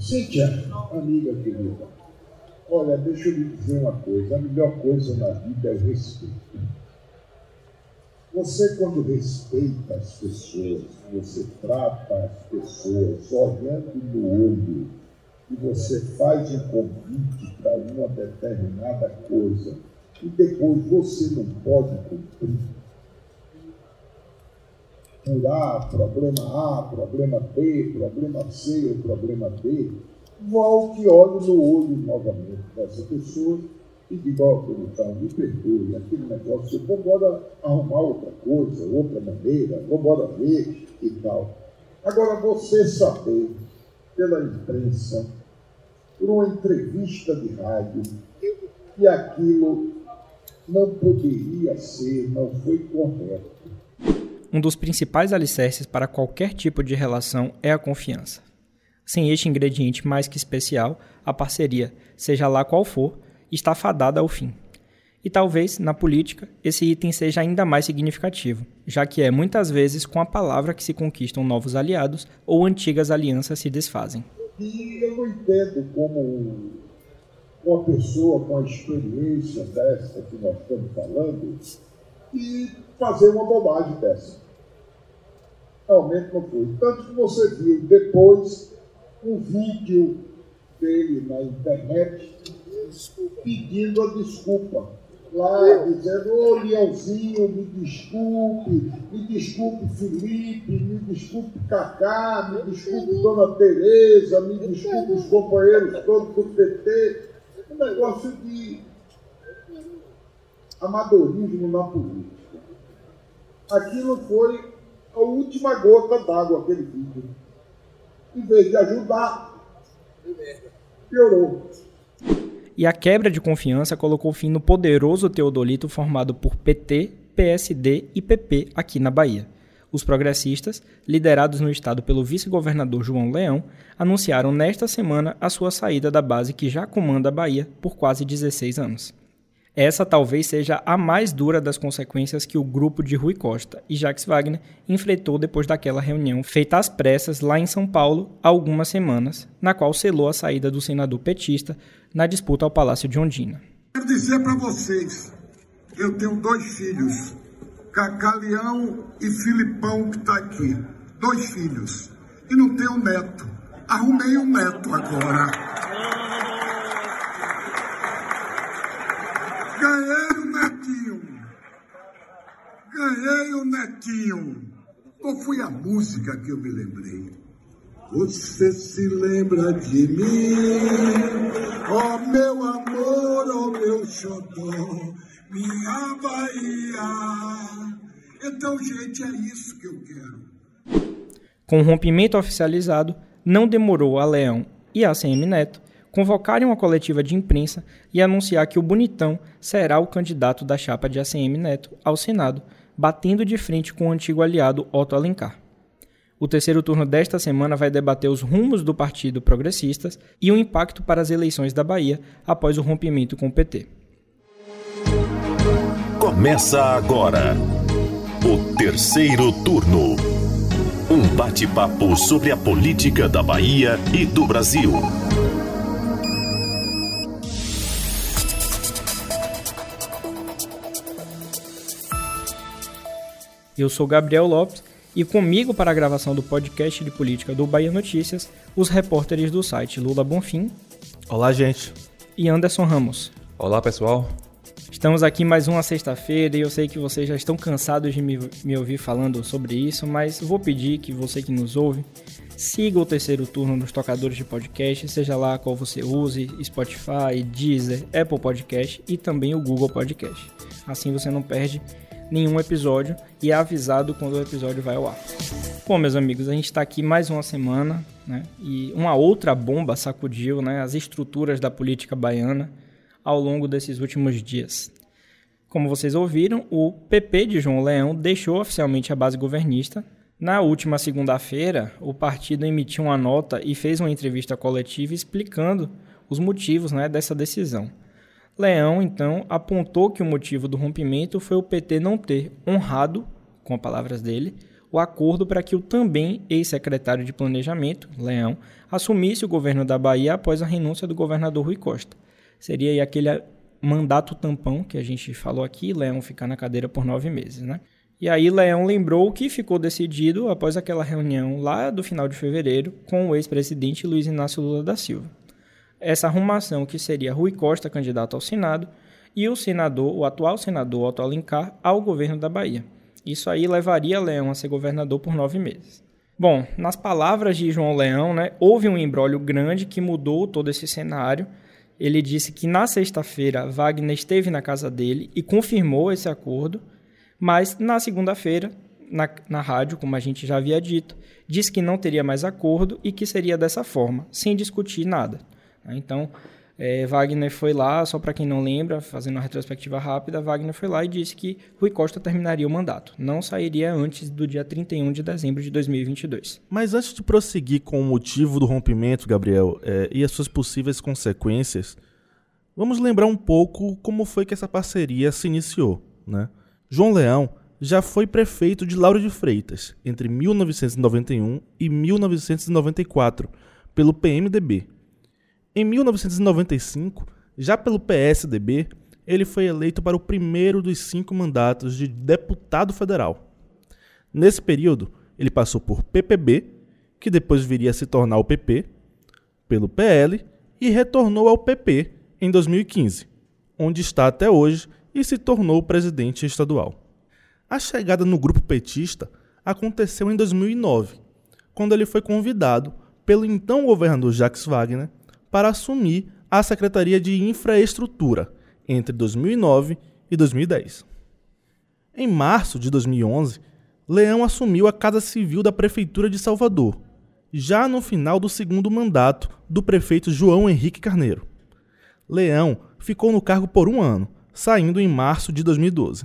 Cíntia, amiga querida, olha, deixa eu lhe dizer uma coisa: a melhor coisa na vida é o respeito. Você, quando respeita as pessoas, você trata as pessoas olhando no olho e você faz um convite para uma determinada coisa e depois você não pode cumprir. A, problema A, problema B, problema C ou problema D, volte olhe no olho novamente dessa pessoa e diga, ó, oh, então, me perdoe, aquele negócio, vou embora arrumar outra coisa, outra maneira, vou embora ver e tal. Agora, você saber, pela imprensa, por uma entrevista de rádio, que aquilo não poderia ser, não foi correto. Um dos principais alicerces para qualquer tipo de relação é a confiança. Sem este ingrediente mais que especial, a parceria, seja lá qual for, está fadada ao fim. E talvez, na política, esse item seja ainda mais significativo, já que é muitas vezes com a palavra que se conquistam novos aliados ou antigas alianças se desfazem. E eu não entendo como uma pessoa com a experiência dessa que nós estamos falando e fazer uma bobagem dessa. Realmente não foi. Tanto que você viu depois um vídeo dele na internet pedindo a desculpa. Lá dizendo, ô oh, Leãozinho, me desculpe, me desculpe Felipe, me desculpe Cacá, me desculpe Dona Tereza, me desculpe os companheiros todos do PT. Um negócio de amadorismo na política. Aquilo foi a última gota d'água, aquele vídeo. Em vez de ajudar, piorou e a quebra de confiança colocou fim no poderoso Teodolito formado por PT, PSD e PP aqui na Bahia. Os progressistas, liderados no estado pelo vice-governador João Leão, anunciaram nesta semana a sua saída da base que já comanda a Bahia por quase 16 anos. Essa talvez seja a mais dura das consequências que o grupo de Rui Costa e Jacques Wagner enfrentou depois daquela reunião feita às pressas lá em São Paulo há algumas semanas, na qual selou a saída do senador petista na disputa ao Palácio de Ondina. Quero dizer para vocês, eu tenho dois filhos, Cacaleão e Filipão que está aqui, dois filhos, e não tenho neto. Arrumei um neto agora. Ganhei o netinho. Ganhei o netinho. Qual foi a música que eu me lembrei? Você se lembra de mim, ó oh, meu amor, ó oh, meu xodó, minha Bahia. Então, gente, é isso que eu quero. Com o rompimento oficializado, não demorou a Leão e a CM Neto convocarem uma coletiva de imprensa e anunciar que o Bonitão será o candidato da chapa de ACM Neto ao Senado, batendo de frente com o antigo aliado Otto Alencar. O terceiro turno desta semana vai debater os rumos do Partido Progressistas e o impacto para as eleições da Bahia após o rompimento com o PT. Começa agora o terceiro turno. Um bate-papo sobre a política da Bahia e do Brasil. Eu sou Gabriel Lopes e comigo para a gravação do podcast de política do Bahia Notícias, os repórteres do site Lula Bonfim. Olá, gente. E Anderson Ramos. Olá, pessoal. Estamos aqui mais uma sexta-feira e eu sei que vocês já estão cansados de me, me ouvir falando sobre isso, mas vou pedir que você que nos ouve siga o terceiro turno nos tocadores de podcast, seja lá qual você use, Spotify, Deezer, Apple Podcast e também o Google Podcast. Assim você não perde nenhum episódio e é avisado quando o episódio vai ao ar. Bom, meus amigos, a gente está aqui mais uma semana, né? E uma outra bomba sacudiu, né, as estruturas da política baiana ao longo desses últimos dias. Como vocês ouviram, o PP de João Leão deixou oficialmente a base governista. Na última segunda-feira, o partido emitiu uma nota e fez uma entrevista coletiva explicando os motivos né, dessa decisão. Leão, então, apontou que o motivo do rompimento foi o PT não ter honrado, com as palavras dele, o acordo para que o também ex-secretário de Planejamento, Leão, assumisse o governo da Bahia após a renúncia do governador Rui Costa. Seria aquele mandato tampão que a gente falou aqui, Leão ficar na cadeira por nove meses, né? E aí Leão lembrou que ficou decidido após aquela reunião lá do final de fevereiro com o ex-presidente Luiz Inácio Lula da Silva. Essa arrumação que seria Rui Costa candidato ao Senado e o senador, o atual senador Otto Alencar, ao governo da Bahia. Isso aí levaria Leão a ser governador por nove meses. Bom, nas palavras de João Leão, né, houve um embrólio grande que mudou todo esse cenário. Ele disse que na sexta-feira Wagner esteve na casa dele e confirmou esse acordo mas na segunda-feira, na, na rádio, como a gente já havia dito, disse que não teria mais acordo e que seria dessa forma, sem discutir nada. Né? Então, é, Wagner foi lá, só para quem não lembra, fazendo uma retrospectiva rápida, Wagner foi lá e disse que Rui Costa terminaria o mandato. Não sairia antes do dia 31 de dezembro de 2022. Mas antes de prosseguir com o motivo do rompimento, Gabriel, é, e as suas possíveis consequências, vamos lembrar um pouco como foi que essa parceria se iniciou, né? João Leão já foi prefeito de Lauro de Freitas entre 1991 e 1994 pelo PMDB. Em 1995, já pelo PSDB, ele foi eleito para o primeiro dos cinco mandatos de deputado federal. Nesse período, ele passou por PPB, que depois viria a se tornar o PP, pelo PL e retornou ao PP em 2015, onde está até hoje e se tornou presidente estadual. A chegada no grupo petista aconteceu em 2009, quando ele foi convidado pelo então governador Jacques Wagner para assumir a Secretaria de Infraestrutura entre 2009 e 2010. Em março de 2011, Leão assumiu a Casa Civil da Prefeitura de Salvador, já no final do segundo mandato do prefeito João Henrique Carneiro. Leão ficou no cargo por um ano, saindo em março de 2012.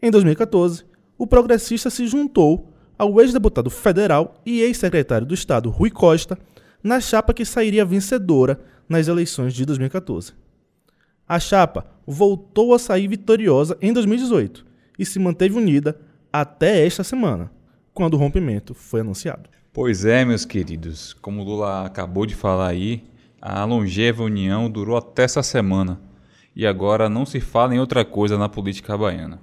Em 2014, o progressista se juntou ao ex-deputado federal e ex-secretário do Estado Rui Costa na chapa que sairia vencedora nas eleições de 2014. A chapa voltou a sair vitoriosa em 2018 e se manteve unida até esta semana, quando o rompimento foi anunciado. Pois é, meus queridos, como Lula acabou de falar aí, a longeva união durou até essa semana e agora não se fala em outra coisa na política baiana.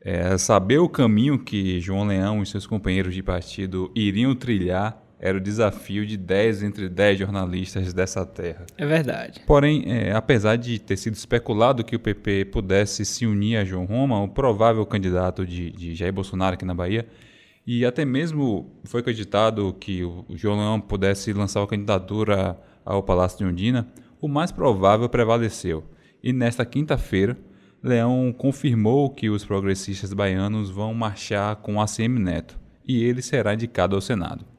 É, saber o caminho que João Leão e seus companheiros de partido iriam trilhar era o desafio de 10 entre 10 jornalistas dessa terra. É verdade. Porém, é, apesar de ter sido especulado que o PP pudesse se unir a João Roma, o provável candidato de, de Jair Bolsonaro aqui na Bahia, e até mesmo foi acreditado que o João Leão pudesse lançar a candidatura ao Palácio de Ondina, o mais provável prevaleceu. E nesta quinta-feira, Leão confirmou que os progressistas baianos vão marchar com ACM Neto e ele será indicado ao Senado.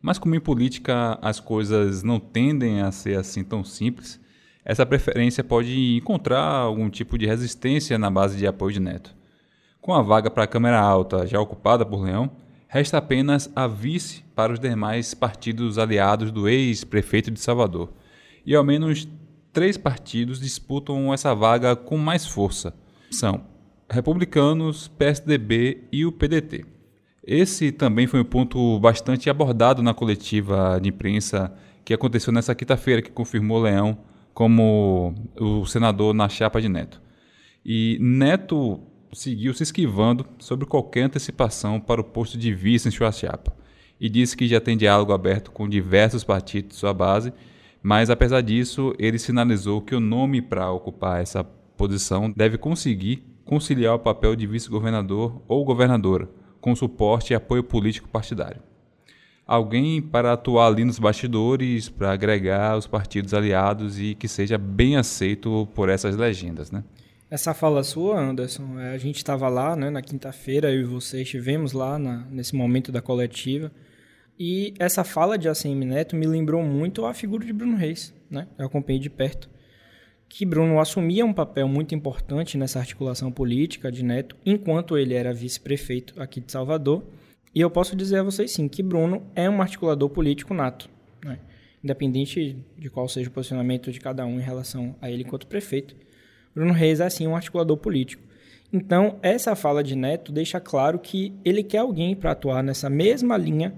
Mas como em política as coisas não tendem a ser assim tão simples, essa preferência pode encontrar algum tipo de resistência na base de apoio de Neto. Com a vaga para a Câmara Alta já ocupada por Leão, resta apenas a vice para os demais partidos aliados do ex-prefeito de Salvador, e ao menos três partidos disputam essa vaga com mais força. São republicanos, PSDB e o PDT. Esse também foi um ponto bastante abordado na coletiva de imprensa que aconteceu nessa quinta-feira, que confirmou Leão como o senador na chapa de Neto. E Neto seguiu se esquivando sobre qualquer antecipação para o posto de vice em sua chapa e disse que já tem diálogo aberto com diversos partidos de sua base mas apesar disso, ele sinalizou que o nome para ocupar essa posição deve conseguir conciliar o papel de vice-governador ou governadora, com suporte e apoio político partidário. Alguém para atuar ali nos bastidores, para agregar os partidos aliados e que seja bem aceito por essas legendas, né? Essa fala sua, Anderson, é, a gente estava lá né, na quinta-feira, eu e você estivemos lá na, nesse momento da coletiva. E essa fala de ACM Neto me lembrou muito a figura de Bruno Reis, né? Eu acompanhei de perto. Que Bruno assumia um papel muito importante nessa articulação política de Neto, enquanto ele era vice-prefeito aqui de Salvador. E eu posso dizer a vocês sim que Bruno é um articulador político nato, né? independente de qual seja o posicionamento de cada um em relação a ele enquanto prefeito. Bruno Reis é sim um articulador político. Então, essa fala de Neto deixa claro que ele quer alguém para atuar nessa mesma linha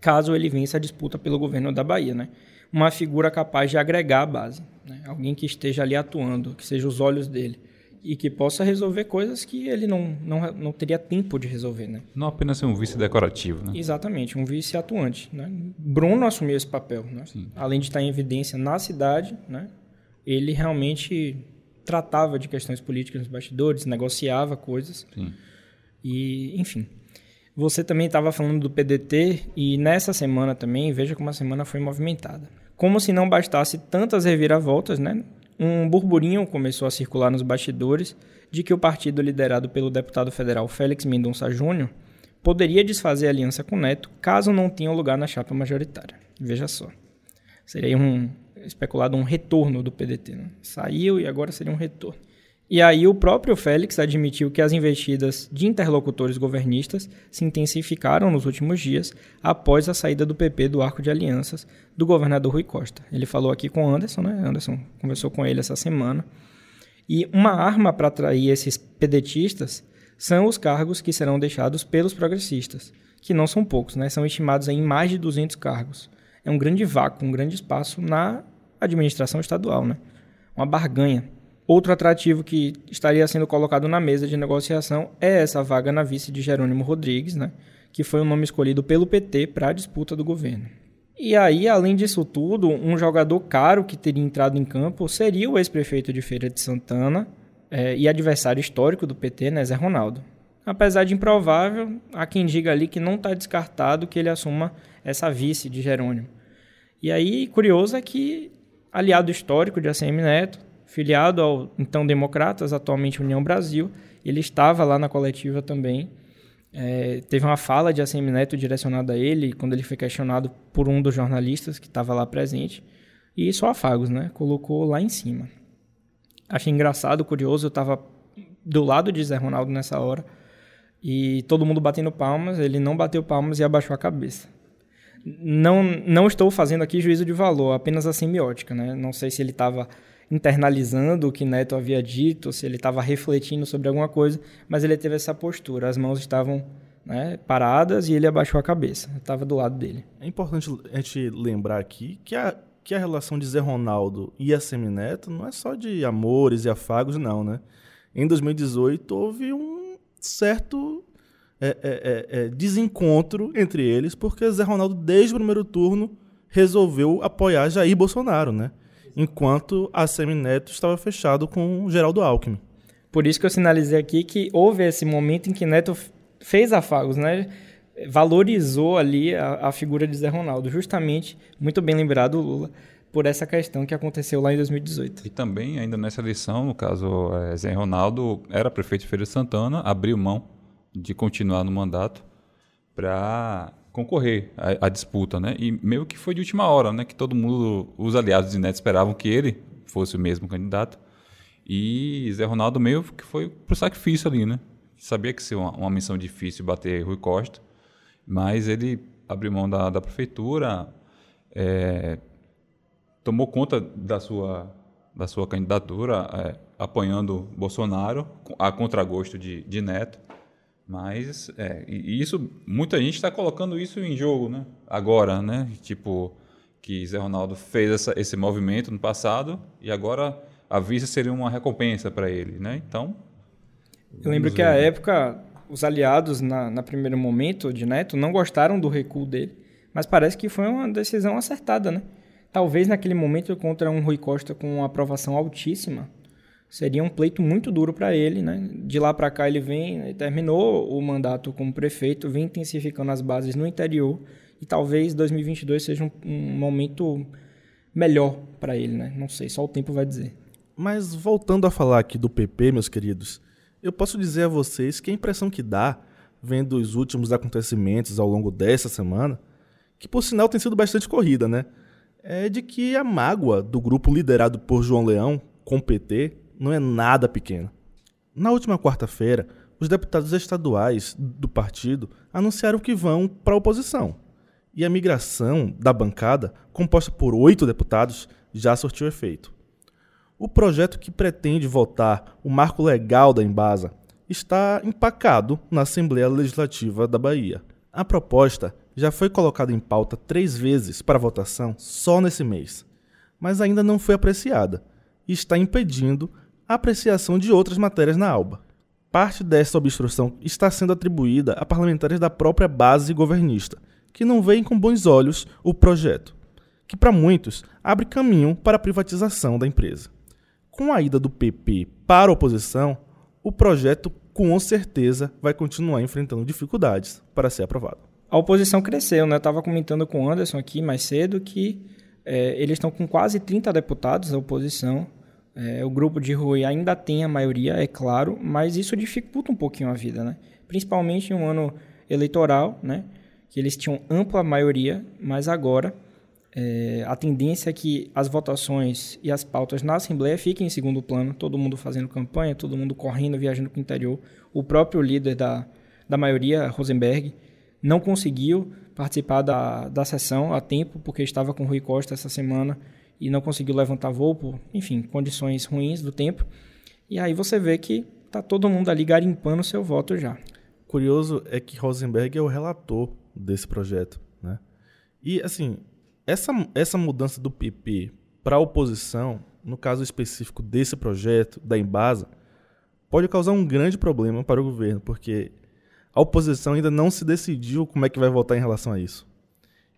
caso ele vença a disputa pelo governo da Bahia, né? Uma figura capaz de agregar a base, né? alguém que esteja ali atuando, que seja os olhos dele e que possa resolver coisas que ele não, não, não teria tempo de resolver, né? Não apenas ser um vice decorativo, né? Exatamente, um vice atuante, né? Bruno assumiu esse papel, né? Além de estar em evidência na cidade, né? Ele realmente tratava de questões políticas nos bastidores, negociava coisas. Sim. E, enfim. Você também estava falando do PDT e nessa semana também, veja como a semana foi movimentada. Como se não bastasse tantas reviravoltas, né? um burburinho começou a circular nos bastidores de que o partido liderado pelo deputado federal Félix Mendonça Júnior poderia desfazer aliança com Neto caso não tenha lugar na chapa majoritária. Veja só. Seria um especulado um retorno do PDT. Né? Saiu e agora seria um retorno. E aí o próprio Félix admitiu que as investidas de interlocutores governistas se intensificaram nos últimos dias após a saída do PP do arco de alianças do governador Rui Costa. Ele falou aqui com Anderson, né? Anderson conversou com ele essa semana. E uma arma para atrair esses pedetistas são os cargos que serão deixados pelos progressistas, que não são poucos, né? São estimados em mais de 200 cargos. É um grande vácuo, um grande espaço na administração estadual, né? Uma barganha. Outro atrativo que estaria sendo colocado na mesa de negociação é essa vaga na vice de Jerônimo Rodrigues, né, que foi o nome escolhido pelo PT para a disputa do governo. E aí, além disso tudo, um jogador caro que teria entrado em campo seria o ex-prefeito de Feira de Santana é, e adversário histórico do PT, né, Zé Ronaldo. Apesar de improvável, há quem diga ali que não está descartado que ele assuma essa vice de Jerônimo. E aí, curioso é que aliado histórico de ACM Neto, filiado ao então Democratas, atualmente União Brasil. Ele estava lá na coletiva também. É, teve uma fala de ACM Neto direcionada a ele, quando ele foi questionado por um dos jornalistas que estava lá presente. E só afagos, né? Colocou lá em cima. Achei engraçado, curioso, eu estava do lado de Zé Ronaldo nessa hora. E todo mundo batendo palmas, ele não bateu palmas e abaixou a cabeça. Não, não estou fazendo aqui juízo de valor, apenas a semiótica, né? Não sei se ele estava internalizando o que Neto havia dito, se ele estava refletindo sobre alguma coisa, mas ele teve essa postura. As mãos estavam né, paradas e ele abaixou a cabeça. Estava do lado dele. É importante a gente lembrar aqui que a, que a relação de Zé Ronaldo e a Semineto não é só de amores e afagos, não, né? Em 2018 houve um certo é, é, é, é, desencontro entre eles, porque Zé Ronaldo, desde o primeiro turno, resolveu apoiar Jair Bolsonaro, né? Enquanto a Semineto estava fechado com Geraldo Alckmin. Por isso que eu sinalizei aqui que houve esse momento em que Neto fez afagos, né? Valorizou ali a, a figura de Zé Ronaldo, justamente, muito bem lembrado Lula, por essa questão que aconteceu lá em 2018. E também, ainda nessa eleição, no caso, é, Zé Ronaldo era prefeito de Feira de Santana, abriu mão de continuar no mandato para concorrer à, à, disputa, né? E meio que foi de última hora, né? Que todo mundo, os aliados de Neto esperavam que ele fosse o mesmo candidato. E Zé Ronaldo meio que foi pro sacrifício ali, né? Sabia que seria uma, uma missão difícil bater Rui Costa, mas ele abriu mão da, da prefeitura, é, tomou conta da sua, da sua candidatura, é, Bolsonaro, a contragosto de, de Neto. Mas, é, e isso, muita gente está colocando isso em jogo, né? Agora, né? Tipo, que Zé Ronaldo fez essa, esse movimento no passado e agora a vista seria uma recompensa para ele, né? Então. Eu lembro que à época os aliados, na, na primeiro momento de Neto, não gostaram do recuo dele, mas parece que foi uma decisão acertada, né? Talvez naquele momento contra um Rui Costa com uma aprovação altíssima, seria um pleito muito duro para ele, né? De lá para cá ele vem, terminou o mandato como prefeito, vem intensificando as bases no interior e talvez 2022 seja um, um momento melhor para ele, né? Não sei, só o tempo vai dizer. Mas voltando a falar aqui do PP, meus queridos, eu posso dizer a vocês que a impressão que dá, vendo os últimos acontecimentos ao longo dessa semana, que por sinal tem sido bastante corrida, né? É de que a mágoa do grupo liderado por João Leão com o PT não é nada pequena. Na última quarta-feira, os deputados estaduais do partido anunciaram que vão para a oposição. E a migração da bancada, composta por oito deputados, já surtiu efeito. O projeto que pretende votar o marco legal da Embasa, está empacado na Assembleia Legislativa da Bahia. A proposta já foi colocada em pauta três vezes para votação só nesse mês, mas ainda não foi apreciada e está impedindo apreciação de outras matérias na ALBA. Parte dessa obstrução está sendo atribuída a parlamentares da própria base governista, que não veem com bons olhos o projeto, que para muitos abre caminho para a privatização da empresa. Com a ida do PP para a oposição, o projeto com certeza vai continuar enfrentando dificuldades para ser aprovado. A oposição cresceu, né? Eu estava comentando com o Anderson aqui mais cedo que é, eles estão com quase 30 deputados, a oposição, é, o grupo de Rui ainda tem a maioria, é claro, mas isso dificulta um pouquinho a vida, né? Principalmente em um ano eleitoral, né? Que eles tinham ampla maioria, mas agora é, a tendência é que as votações e as pautas na Assembleia fiquem em segundo plano, todo mundo fazendo campanha, todo mundo correndo, viajando para o interior. O próprio líder da, da maioria, Rosenberg, não conseguiu participar da, da sessão a tempo, porque estava com Rui Costa essa semana e não conseguiu levantar voo por, enfim, condições ruins do tempo. E aí você vê que tá todo mundo ali garimpando seu voto já. Curioso é que Rosenberg é o relator desse projeto, né? E assim, essa, essa mudança do PP para a oposição, no caso específico desse projeto da Embasa, pode causar um grande problema para o governo, porque a oposição ainda não se decidiu como é que vai votar em relação a isso.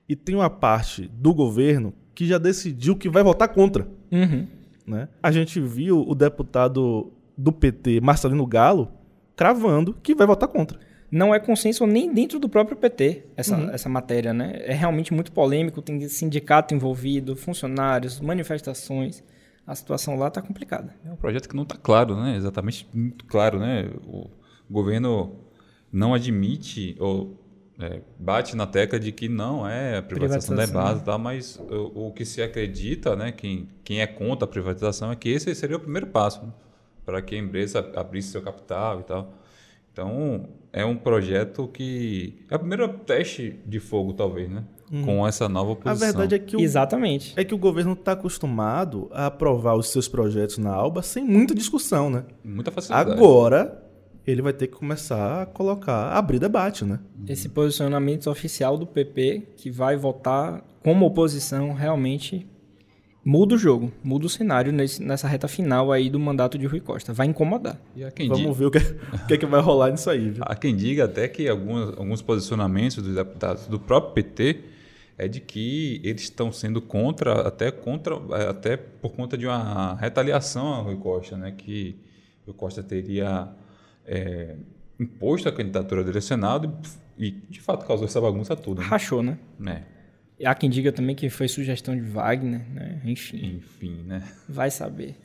E tem uma parte do governo que já decidiu que vai votar contra. Uhum. Né? A gente viu o deputado do PT, Marcelino Galo, cravando que vai votar contra. Não é consenso nem dentro do próprio PT essa, uhum. essa matéria, né? É realmente muito polêmico, tem sindicato envolvido, funcionários, manifestações. A situação lá está complicada. É um projeto que não está claro, né? Exatamente muito claro, né? O governo não admite ou é, bate na tecla de que não é a privatização, privatização da base, tá, mas o, o, que se acredita, né, quem, quem é contra a privatização, é que esse seria o primeiro passo né, para que a empresa abrisse seu capital e tal. Então, é um projeto que é o primeiro teste de fogo, talvez, né? Uhum. Com essa nova posição. A verdade é que o, Exatamente. É que o governo está acostumado a aprovar os seus projetos na ALBA sem muita discussão, né? Muita facilidade. Agora, ele vai ter que começar a colocar, abrir debate, né? Esse posicionamento oficial do PP, que vai votar como oposição, realmente muda o jogo, muda o cenário nesse, nessa reta final aí do mandato de Rui Costa. Vai incomodar. Vamos diga... ver o que, o que, é que vai rolar nisso aí. Viu? Há quem diga até que alguns, alguns posicionamentos dos deputados do próprio PT é de que eles estão sendo contra, até contra, até por conta de uma retaliação a Rui Costa, né? Que Rui Costa teria é, imposto a candidatura dele ao Senado e, de fato, causou essa bagunça toda. Né? Rachou, né? É. Há quem diga também que foi sugestão de Wagner, né? Enfim. Enfim, né? Vai saber.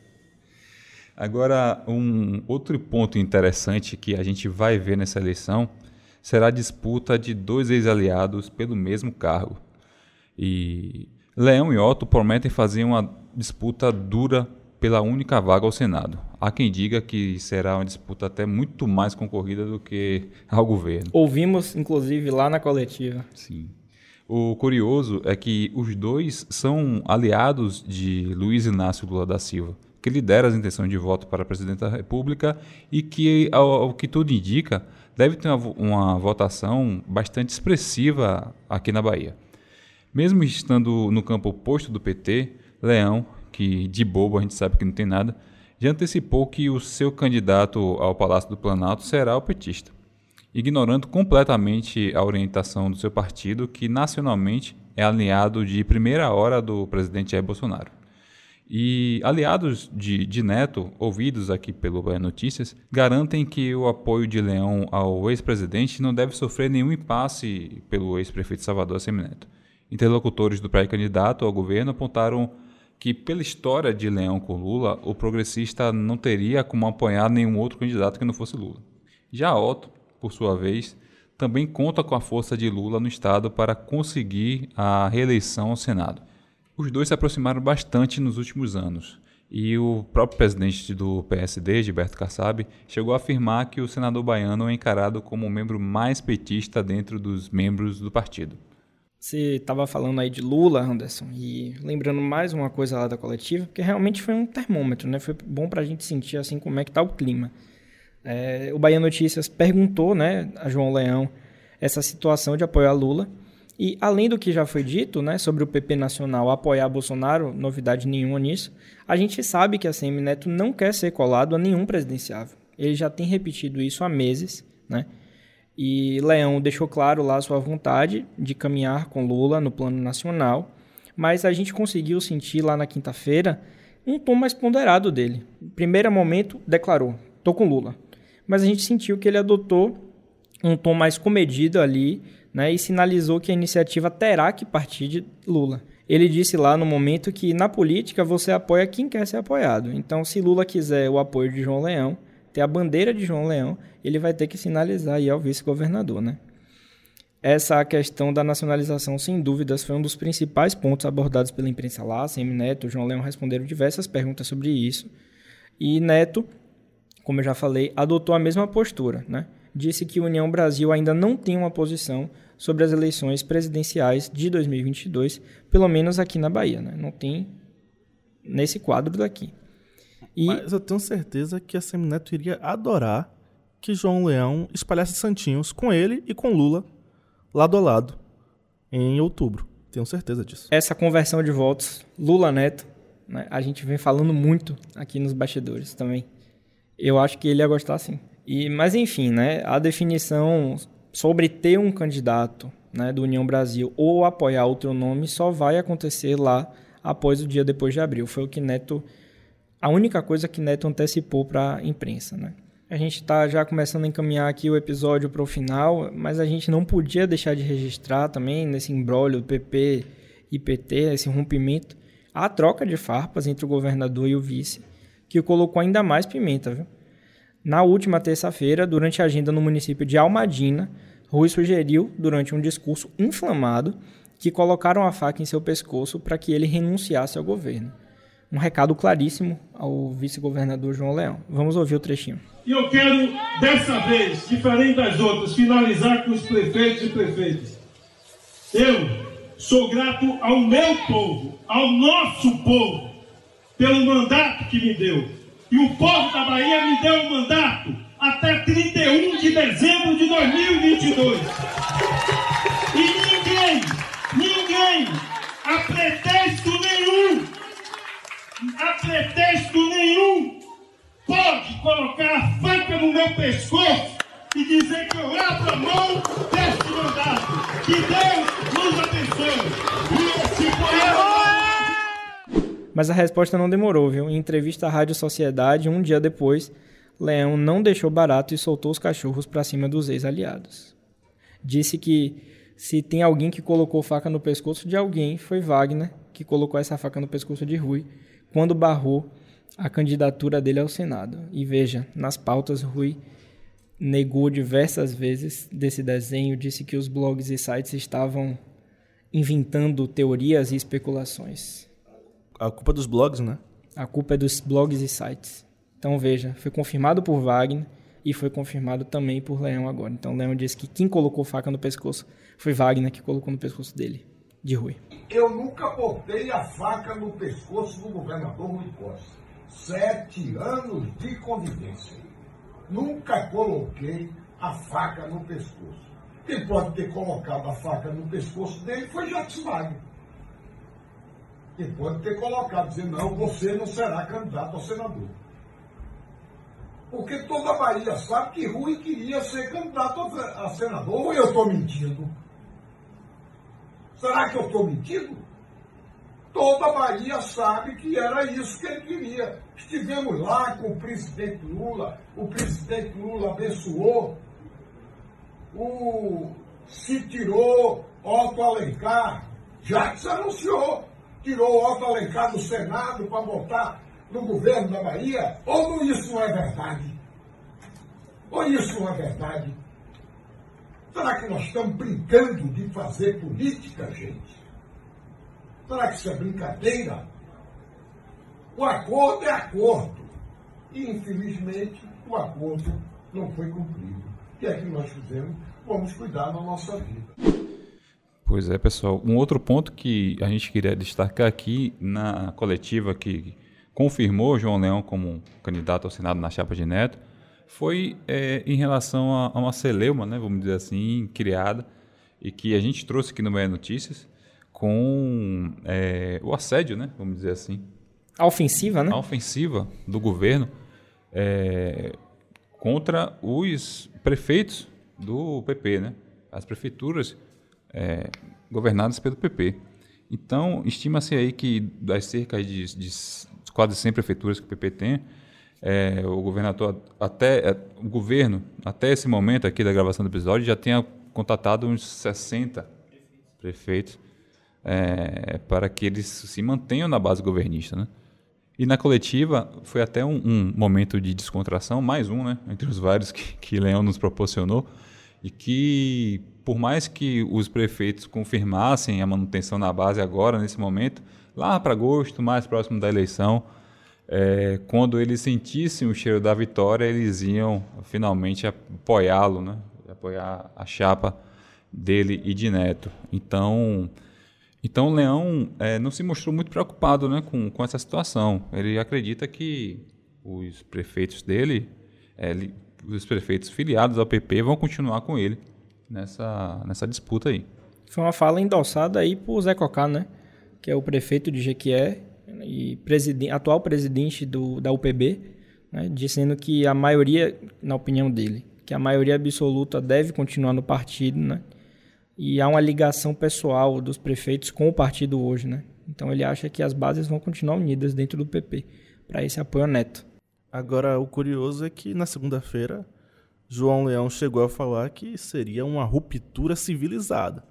Agora, um outro ponto interessante que a gente vai ver nessa eleição será a disputa de dois ex-aliados pelo mesmo cargo. E Leão e Otto prometem fazer uma disputa dura pela única vaga ao Senado. Há quem diga que será uma disputa até muito mais concorrida do que ao governo. Ouvimos, inclusive, lá na coletiva. Sim. O curioso é que os dois são aliados de Luiz Inácio Lula da Silva, que lidera as intenções de voto para presidente da República e que, ao, ao que tudo indica, deve ter uma, uma votação bastante expressiva aqui na Bahia. Mesmo estando no campo oposto do PT, Leão que de bobo a gente sabe que não tem nada, já antecipou que o seu candidato ao Palácio do Planalto será o petista, ignorando completamente a orientação do seu partido, que nacionalmente é alinhado de primeira hora do presidente Jair Bolsonaro. E aliados de, de Neto, ouvidos aqui pelo Bahia Notícias, garantem que o apoio de Leão ao ex-presidente não deve sofrer nenhum impasse pelo ex-prefeito Salvador Semineto. Interlocutores do pré-candidato ao governo apontaram que, pela história de Leão com Lula, o progressista não teria como apoiar nenhum outro candidato que não fosse Lula. Já Otto, por sua vez, também conta com a força de Lula no Estado para conseguir a reeleição ao Senado. Os dois se aproximaram bastante nos últimos anos, e o próprio presidente do PSD, Gilberto Kassab, chegou a afirmar que o senador baiano é encarado como o membro mais petista dentro dos membros do partido. Você estava falando aí de Lula, Anderson, e lembrando mais uma coisa lá da coletiva, porque realmente foi um termômetro, né? Foi bom para a gente sentir assim como é que tá o clima. É, o Bahia Notícias perguntou né, a João Leão essa situação de apoiar Lula. E além do que já foi dito né, sobre o PP Nacional apoiar Bolsonaro, novidade nenhuma nisso, a gente sabe que a CM Neto não quer ser colado a nenhum presidenciável. Ele já tem repetido isso há meses, né? E Leão deixou claro lá sua vontade de caminhar com Lula no plano nacional, mas a gente conseguiu sentir lá na quinta-feira um tom mais ponderado dele. Primeiro momento, declarou: "Tô com Lula". Mas a gente sentiu que ele adotou um tom mais comedido ali, né, e sinalizou que a iniciativa terá que partir de Lula. Ele disse lá no momento que na política você apoia quem quer ser apoiado. Então, se Lula quiser o apoio de João Leão, ter a bandeira de João Leão, ele vai ter que sinalizar aí ao vice-governador, né? Essa questão da nacionalização, sem dúvidas, foi um dos principais pontos abordados pela imprensa lá. Semi Neto, João Leão responderam diversas perguntas sobre isso. E Neto, como eu já falei, adotou a mesma postura, né? Disse que União Brasil ainda não tem uma posição sobre as eleições presidenciais de 2022, pelo menos aqui na Bahia, né? Não tem nesse quadro daqui. E... Mas eu tenho certeza que a Semineto iria adorar que João Leão espalhasse santinhos com ele e com Lula lado a lado em outubro. Tenho certeza disso. Essa conversão de votos, Lula Neto, né, a gente vem falando muito aqui nos bastidores também. Eu acho que ele ia gostar sim. E, mas enfim, né, a definição sobre ter um candidato né, do União Brasil ou apoiar outro nome só vai acontecer lá após o dia depois de abril. Foi o que Neto a única coisa que Neto antecipou para a imprensa, né? A gente está já começando a encaminhar aqui o episódio para o final, mas a gente não podia deixar de registrar também nesse embrólio PP e PT, esse rompimento, a troca de farpas entre o governador e o vice, que colocou ainda mais pimenta, viu? Na última terça-feira, durante a agenda no município de Almadina, Rui sugeriu, durante um discurso inflamado, que colocaram a faca em seu pescoço para que ele renunciasse ao governo um recado claríssimo ao vice-governador João Leão. Vamos ouvir o trechinho. E eu quero, dessa vez, diferente das outras, finalizar com os prefeitos e prefeitas. Eu sou grato ao meu povo, ao nosso povo, pelo mandato que me deu. E o povo da Bahia me deu um mandato até 31 de dezembro de 2022. E ninguém, ninguém, a pretexto nenhum, a pretexto nenhum, pode colocar a faca no meu pescoço e dizer que eu abro a mão deste mandato. Que Deus nos abençoe. E esse Mas a resposta não demorou, viu? Em entrevista à Rádio Sociedade, um dia depois, Leão não deixou barato e soltou os cachorros para cima dos ex-aliados. Disse que se tem alguém que colocou faca no pescoço de alguém, foi Wagner que colocou essa faca no pescoço de Rui quando barrou a candidatura dele ao Senado. E veja, nas pautas, Rui negou diversas vezes desse desenho, disse que os blogs e sites estavam inventando teorias e especulações. A culpa é dos blogs, né? A culpa é dos blogs e sites. Então veja, foi confirmado por Wagner e foi confirmado também por Leão agora. Então Leão disse que quem colocou faca no pescoço foi Wagner que colocou no pescoço dele de Rui? Eu nunca botei a faca no pescoço do governador Rui Costa. Sete anos de convivência. Nunca coloquei a faca no pescoço. Quem pode ter colocado a faca no pescoço dele foi Jacques Wagner. Quem pode ter colocado, dizer, não, você não será candidato ao senador. Porque toda a Bahia sabe que Rui queria ser candidato a senador. Ou eu estou mentindo? Será que eu estou mentindo? Toda Bahia sabe que era isso que ele queria. Estivemos lá com o presidente Lula, o presidente Lula abençoou, o, se tirou Otto Alencar, já se anunciou, tirou Otto Alencar do Senado para botar no governo da Bahia, ou isso não é verdade? Ou isso não é verdade? Será que nós estamos brincando de fazer política, gente? Será que isso é brincadeira? O acordo é acordo. E, infelizmente, o acordo não foi cumprido. Que é que nós fizemos? Vamos cuidar da nossa vida. Pois é, pessoal. Um outro ponto que a gente queria destacar aqui na coletiva que confirmou João Leão como candidato ao Senado na chapa de Neto foi é, em relação a, a, uma celeuma, né, vamos dizer assim, criada, e que a gente trouxe aqui no Bahia Notícias, com é, o assédio, né, vamos dizer assim. A ofensiva, né? A ofensiva do governo é, contra os prefeitos do PP, né? As prefeituras é, governadas pelo PP. Então, estima-se aí que das cerca de, de, quase 100 prefeituras que o PP tem, é, o governador até é, o governo até esse momento aqui da gravação do episódio já tenha contatado uns 60 prefeitos é, para que eles se mantenham na base governista, né? E na coletiva foi até um, um, momento de descontração, mais um, né, entre os vários que, que Leão nos proporcionou, e que por mais que os prefeitos confirmassem a manutenção na base agora, nesse momento, lá para agosto, mais próximo da eleição, é, quando eles sentissem o cheiro da vitória, eles iam finalmente apoiá-lo, né? apoiar a chapa dele e de Neto. Então, então Leão é, não se mostrou muito preocupado né, com, com essa situação. Ele acredita que os prefeitos dele, é, os prefeitos filiados ao PP, vão continuar com ele nessa, nessa disputa aí. Foi uma fala endossada aí por Zé Cocá, né? Que é o prefeito de Jequié e atual presidente do, da UPB, né? dizendo que a maioria, na opinião dele, que a maioria absoluta deve continuar no partido, né? E há uma ligação pessoal dos prefeitos com o partido hoje, né? Então ele acha que as bases vão continuar unidas dentro do PP para esse apoio neto. Agora, o curioso é que na segunda-feira João Leão chegou a falar que seria uma ruptura civilizada.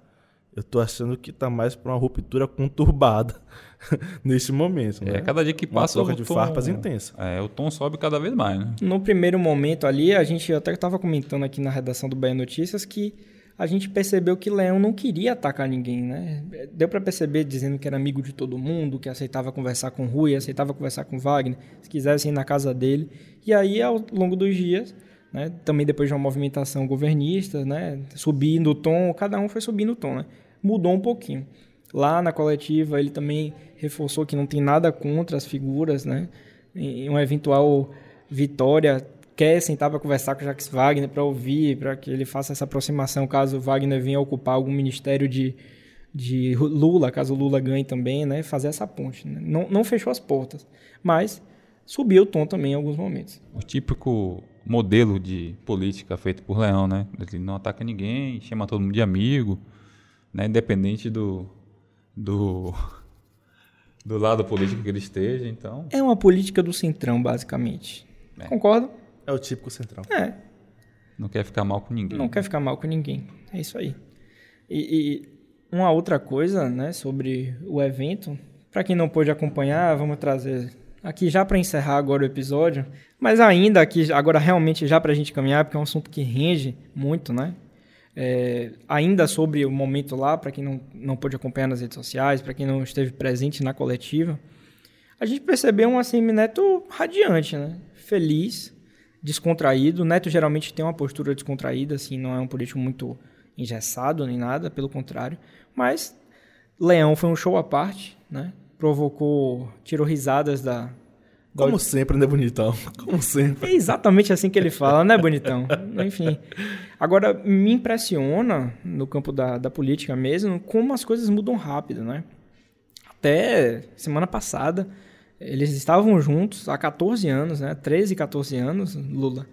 Eu tô achando que tá mais para uma ruptura conturbada neste momento. É, né? cada dia que passa uma o de tom, farpas intensa. É, o tom sobe cada vez mais, né? No primeiro momento ali, a gente até estava comentando aqui na redação do Bahia Notícias que a gente percebeu que Leão não queria atacar ninguém, né? Deu para perceber dizendo que era amigo de todo mundo, que aceitava conversar com Rui, aceitava conversar com Wagner, se quisessem ir na casa dele. E aí, ao longo dos dias, né? Também depois de uma movimentação governista, né? subindo o tom, cada um foi subindo o tom. Né? Mudou um pouquinho. Lá na coletiva, ele também reforçou que não tem nada contra as figuras. Né? Em uma eventual vitória, quer sentar para conversar com o Jacques Wagner, para ouvir, para que ele faça essa aproximação caso Wagner venha ocupar algum ministério de, de Lula, caso Lula ganhe também, né? fazer essa ponte. Né? Não, não fechou as portas, mas subiu o tom também em alguns momentos. O típico modelo de política feito por Leão, né? Ele não ataca ninguém, chama todo mundo de amigo, né? Independente do do do lado político que ele esteja, então. É uma política do centrão, basicamente. É. Concordo? É o típico centrão. É. Não quer ficar mal com ninguém. Não quer ficar mal com ninguém. É isso aí. E, e uma outra coisa, né, sobre o evento, para quem não pôde acompanhar, vamos trazer aqui já para encerrar agora o episódio, mas ainda aqui, agora realmente já para a gente caminhar, porque é um assunto que rende muito, né? É, ainda sobre o momento lá, para quem não, não pôde acompanhar nas redes sociais, para quem não esteve presente na coletiva, a gente percebeu um assim, Neto radiante, né? Feliz, descontraído. Neto geralmente tem uma postura descontraída, assim, não é um político muito engessado nem nada, pelo contrário. Mas Leão foi um show à parte, né? provocou, tirou risadas da. Como sempre, né, bonitão? Como sempre. É exatamente assim que ele fala, né, bonitão? Enfim. Agora, me impressiona, no campo da, da política mesmo, como as coisas mudam rápido, né? Até semana passada, eles estavam juntos há 14 anos, né? 13, 14 anos, Lula.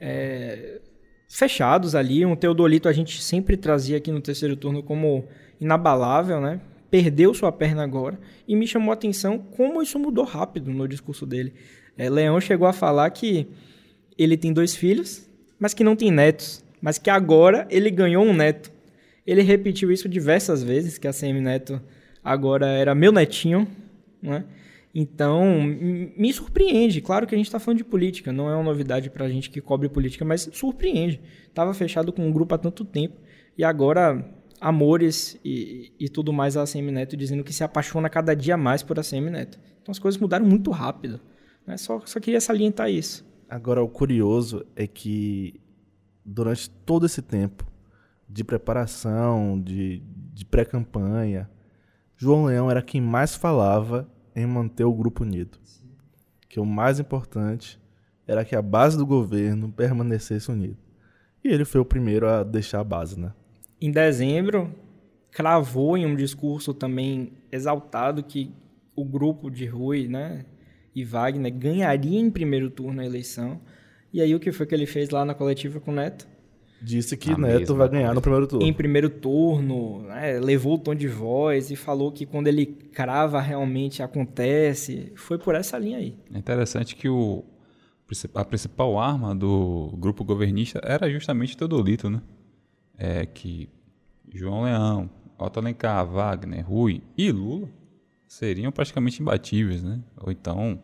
É, fechados ali. Um Teodolito a gente sempre trazia aqui no terceiro turno como inabalável, né? Perdeu sua perna agora e me chamou a atenção como isso mudou rápido no discurso dele. É, Leão chegou a falar que ele tem dois filhos, mas que não tem netos, mas que agora ele ganhou um neto. Ele repetiu isso diversas vezes, que a CM Neto agora era meu netinho, né? Então, me surpreende. Claro que a gente está falando de política, não é uma novidade para a gente que cobre política, mas surpreende. Estava fechado com um grupo há tanto tempo e agora amores e, e tudo mais a ACM Neto, dizendo que se apaixona cada dia mais por ACM Neto. Então as coisas mudaram muito rápido. Né? Só, só queria salientar isso. Agora, o curioso é que durante todo esse tempo de preparação, de, de pré-campanha, João Leão era quem mais falava em manter o grupo unido. Que o mais importante era que a base do governo permanecesse unida. E ele foi o primeiro a deixar a base, né? Em dezembro, cravou em um discurso também exaltado que o grupo de Rui né, e Wagner ganharia em primeiro turno a eleição. E aí o que foi que ele fez lá na coletiva com o Neto? Disse que a Neto vai ganhar no primeiro turno. Em primeiro turno, né, levou o tom de voz e falou que quando ele crava realmente acontece. Foi por essa linha aí. É interessante que o, a principal arma do grupo governista era justamente Teodolito, né? É que João Leão, Otto Alencar, Wagner, Rui e Lula seriam praticamente imbatíveis, né? Ou então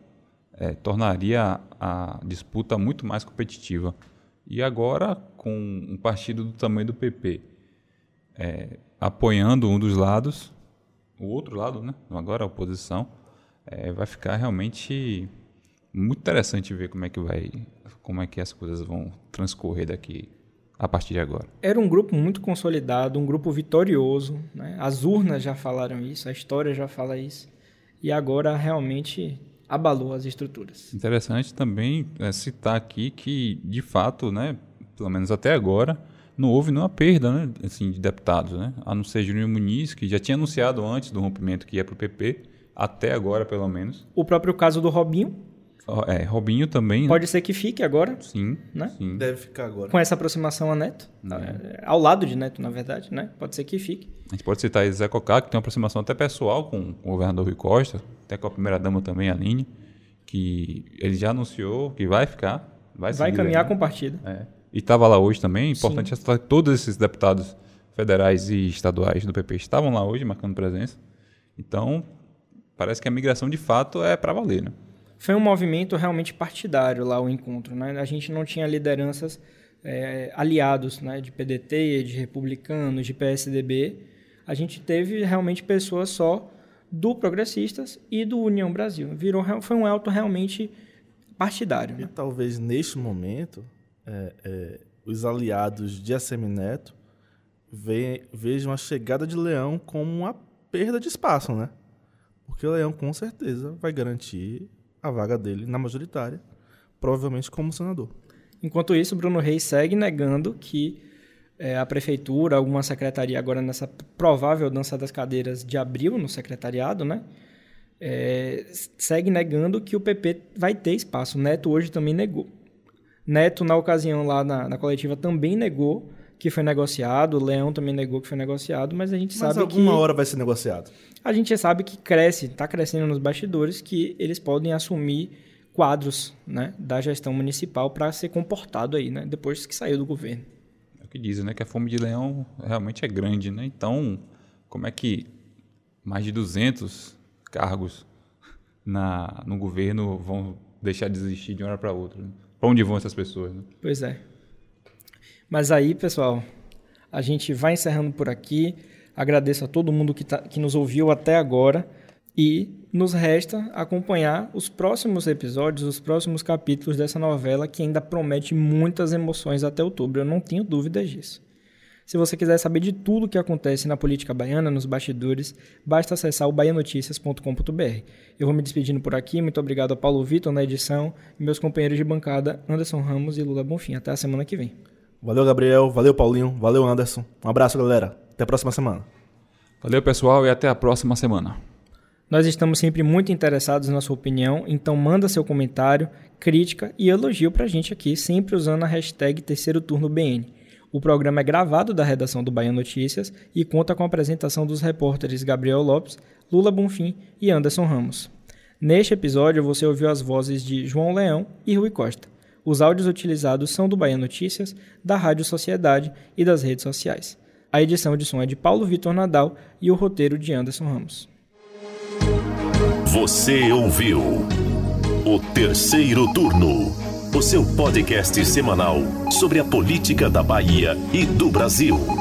é, tornaria a disputa muito mais competitiva. E agora, com um partido do tamanho do PP é, apoiando um dos lados, o outro lado, né? agora a oposição, é, vai ficar realmente muito interessante ver como é que vai, como é que as coisas vão transcorrer daqui a partir de agora. Era um grupo muito consolidado, um grupo vitorioso. Né? As urnas já falaram isso, a história já fala isso. E agora realmente abalou as estruturas. Interessante também é, citar aqui que, de fato, né, pelo menos até agora, não houve nenhuma perda né, assim, de deputados. Né? A não ser Júnior Muniz, que já tinha anunciado antes do rompimento que ia para o PP, até agora pelo menos. O próprio caso do Robinho, é, Robinho também. Né? Pode ser que fique agora. Sim, né? sim. Deve ficar agora. Com essa aproximação a Neto. É. Ao lado de Neto, na verdade, né? Pode ser que fique. A gente pode citar Zé Cocá, que tem uma aproximação até pessoal com, com o governador Rui Costa, até com a primeira-dama também, a Aline, que ele já anunciou que vai ficar. Vai, vai caminhar né? com o partido. É. E estava lá hoje também. Importante que todos esses deputados federais e estaduais do PP estavam lá hoje, marcando presença. Então, parece que a migração de fato é para valer, né? Foi um movimento realmente partidário lá o encontro. Né? A gente não tinha lideranças é, aliados né? de PDT, de republicanos, de PSDB. A gente teve realmente pessoas só do Progressistas e do União Brasil. Virou, foi um alto realmente partidário. E né? talvez neste momento é, é, os aliados de Assemineto ve vejam a chegada de Leão como uma perda de espaço, né? Porque o Leão com certeza vai garantir a vaga dele na majoritária, provavelmente como senador. Enquanto isso, Bruno Reis segue negando que é, a prefeitura, alguma secretaria, agora nessa provável dança das cadeiras de abril no secretariado, né? É, segue negando que o PP vai ter espaço. Neto hoje também negou. Neto, na ocasião lá na, na coletiva, também negou que foi negociado. O Leão também negou que foi negociado, mas a gente mas sabe alguma que. alguma hora vai ser negociado. A gente sabe que cresce, está crescendo nos bastidores, que eles podem assumir quadros né, da gestão municipal para ser comportado aí, né, depois que saiu do governo. É o que dizem, né? Que a fome de leão realmente é grande, né? Então, como é que mais de 200 cargos na, no governo vão deixar de existir de uma hora para outra? Né? Para onde vão essas pessoas? Né? Pois é. Mas aí, pessoal, a gente vai encerrando por aqui. Agradeço a todo mundo que, tá, que nos ouviu até agora. E nos resta acompanhar os próximos episódios, os próximos capítulos dessa novela que ainda promete muitas emoções até outubro. Eu não tenho dúvidas disso. Se você quiser saber de tudo o que acontece na política baiana, nos bastidores, basta acessar o baianoticias.com.br. Eu vou me despedindo por aqui. Muito obrigado a Paulo Vitor na edição e meus companheiros de bancada Anderson Ramos e Lula Bonfim. Até a semana que vem. Valeu, Gabriel. Valeu, Paulinho. Valeu, Anderson. Um abraço, galera. Até a próxima semana. Valeu, pessoal, e até a próxima semana. Nós estamos sempre muito interessados na sua opinião, então manda seu comentário, crítica e elogio pra gente aqui, sempre usando a hashtag Terceiro Turno BN. O programa é gravado da redação do Bahia Notícias e conta com a apresentação dos repórteres Gabriel Lopes, Lula Bonfim e Anderson Ramos. Neste episódio você ouviu as vozes de João Leão e Rui Costa. Os áudios utilizados são do Bahia Notícias, da Rádio Sociedade e das redes sociais. A edição de som é de Paulo Vitor Nadal e o roteiro de Anderson Ramos. Você ouviu o terceiro turno, o seu podcast semanal sobre a política da Bahia e do Brasil.